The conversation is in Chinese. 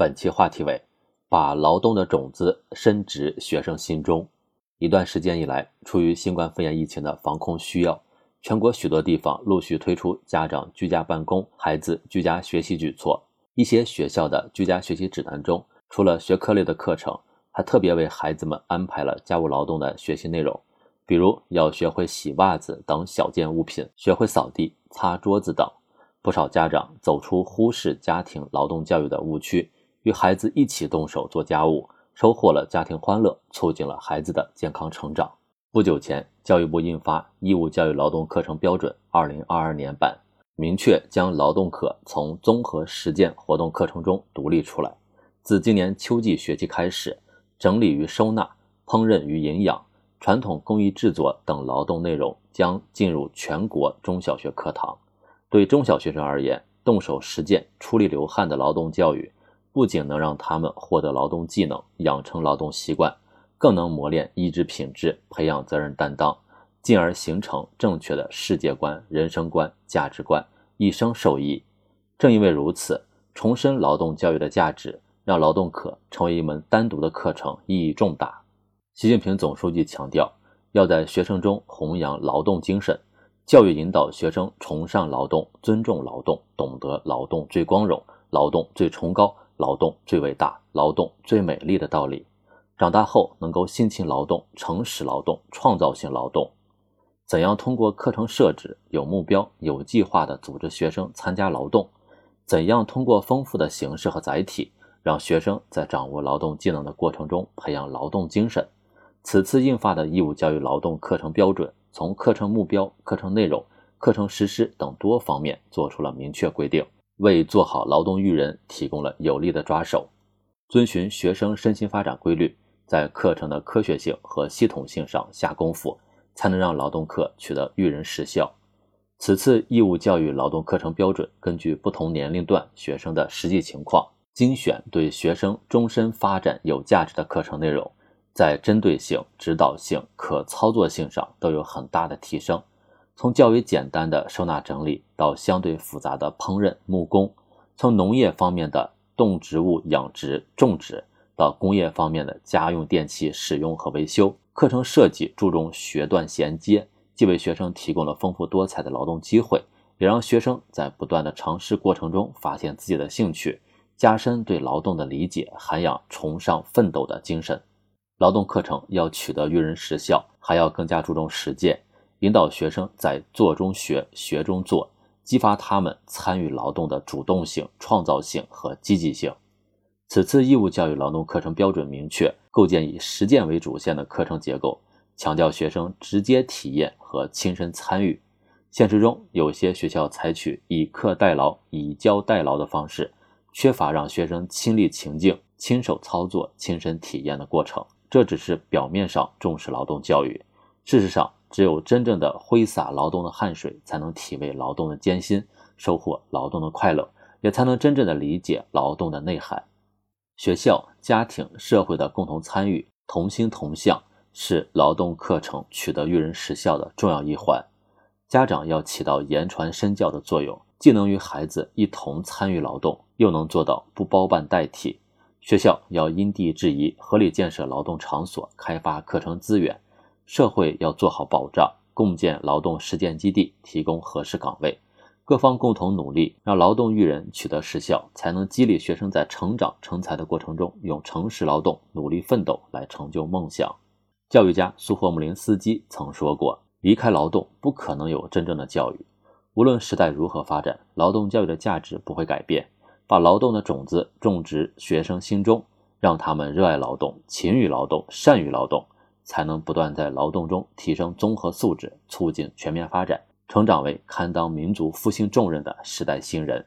本期话题为“把劳动的种子深植学生心中”。一段时间以来，出于新冠肺炎疫情的防控需要，全国许多地方陆续推出家长居家办公、孩子居家学习举措。一些学校的居家学习指南中，除了学科类的课程，还特别为孩子们安排了家务劳动的学习内容，比如要学会洗袜子等小件物品，学会扫地、擦桌子等。不少家长走出忽视家庭劳动教育的误区。与孩子一起动手做家务，收获了家庭欢乐，促进了孩子的健康成长。不久前，教育部印发《义务教育劳动课程标准（二零二二年版）》，明确将劳动课从综合实践活动课程中独立出来。自今年秋季学期开始，整理与收纳、烹饪与营养、传统工艺制作等劳动内容将进入全国中小学课堂。对中小学生而言，动手实践、出力流汗的劳动教育。不仅能让他们获得劳动技能、养成劳动习惯，更能磨练意志品质、培养责任担当，进而形成正确的世界观、人生观、价值观，一生受益。正因为如此，重申劳动教育的价值，让劳动课成为一门单独的课程，意义重大。习近平总书记强调，要在学生中弘扬劳动精神，教育引导学生崇尚劳动、尊重劳动，懂得劳动最光荣、劳动最崇高。劳动最伟大，劳动最美丽的道理，长大后能够辛勤劳动、诚实劳动、创造性劳动。怎样通过课程设置有目标、有计划地组织学生参加劳动？怎样通过丰富的形式和载体，让学生在掌握劳动技能的过程中培养劳动精神？此次印发的义务教育劳动课程标准，从课程目标、课程内容、课程实施等多方面作出了明确规定。为做好劳动育人提供了有力的抓手，遵循学生身心发展规律，在课程的科学性和系统性上下功夫，才能让劳动课取得育人实效。此次义务教育劳动课程标准根据不同年龄段学生的实际情况，精选对学生终身发展有价值的课程内容，在针对性、指导性、可操作性上都有很大的提升。从较为简单的收纳整理到相对复杂的烹饪木工，从农业方面的动植物养殖种植到工业方面的家用电器使用和维修，课程设计注重学段衔接，既为学生提供了丰富多彩的劳动机会，也让学生在不断的尝试过程中发现自己的兴趣，加深对劳动的理解，涵养崇尚奋斗的精神。劳动课程要取得育人实效，还要更加注重实践。引导学生在做中学、学中做，激发他们参与劳动的主动性、创造性和积极性。此次义务教育劳动课程标准明确，构建以实践为主线的课程结构，强调学生直接体验和亲身参与。现实中，有些学校采取以课代劳、以教代劳的方式，缺乏让学生亲历情境、亲手操作、亲身体验的过程。这只是表面上重视劳动教育，事实上。只有真正的挥洒劳动的汗水，才能体味劳动的艰辛，收获劳动的快乐，也才能真正的理解劳动的内涵。学校、家庭、社会的共同参与，同心同向，是劳动课程取得育人实效的重要一环。家长要起到言传身教的作用，既能与孩子一同参与劳动，又能做到不包办代替。学校要因地制宜，合理建设劳动场所，开发课程资源。社会要做好保障，共建劳动实践基地，提供合适岗位，各方共同努力，让劳动育人取得实效，才能激励学生在成长成才的过程中，用诚实劳动、努力奋斗来成就梦想。教育家苏霍姆林斯基曾说过：“离开劳动，不可能有真正的教育。无论时代如何发展，劳动教育的价值不会改变。把劳动的种子种植学生心中，让他们热爱劳动、勤于劳动、善于劳动。”才能不断在劳动中提升综合素质，促进全面发展，成长为堪当民族复兴重任的时代新人。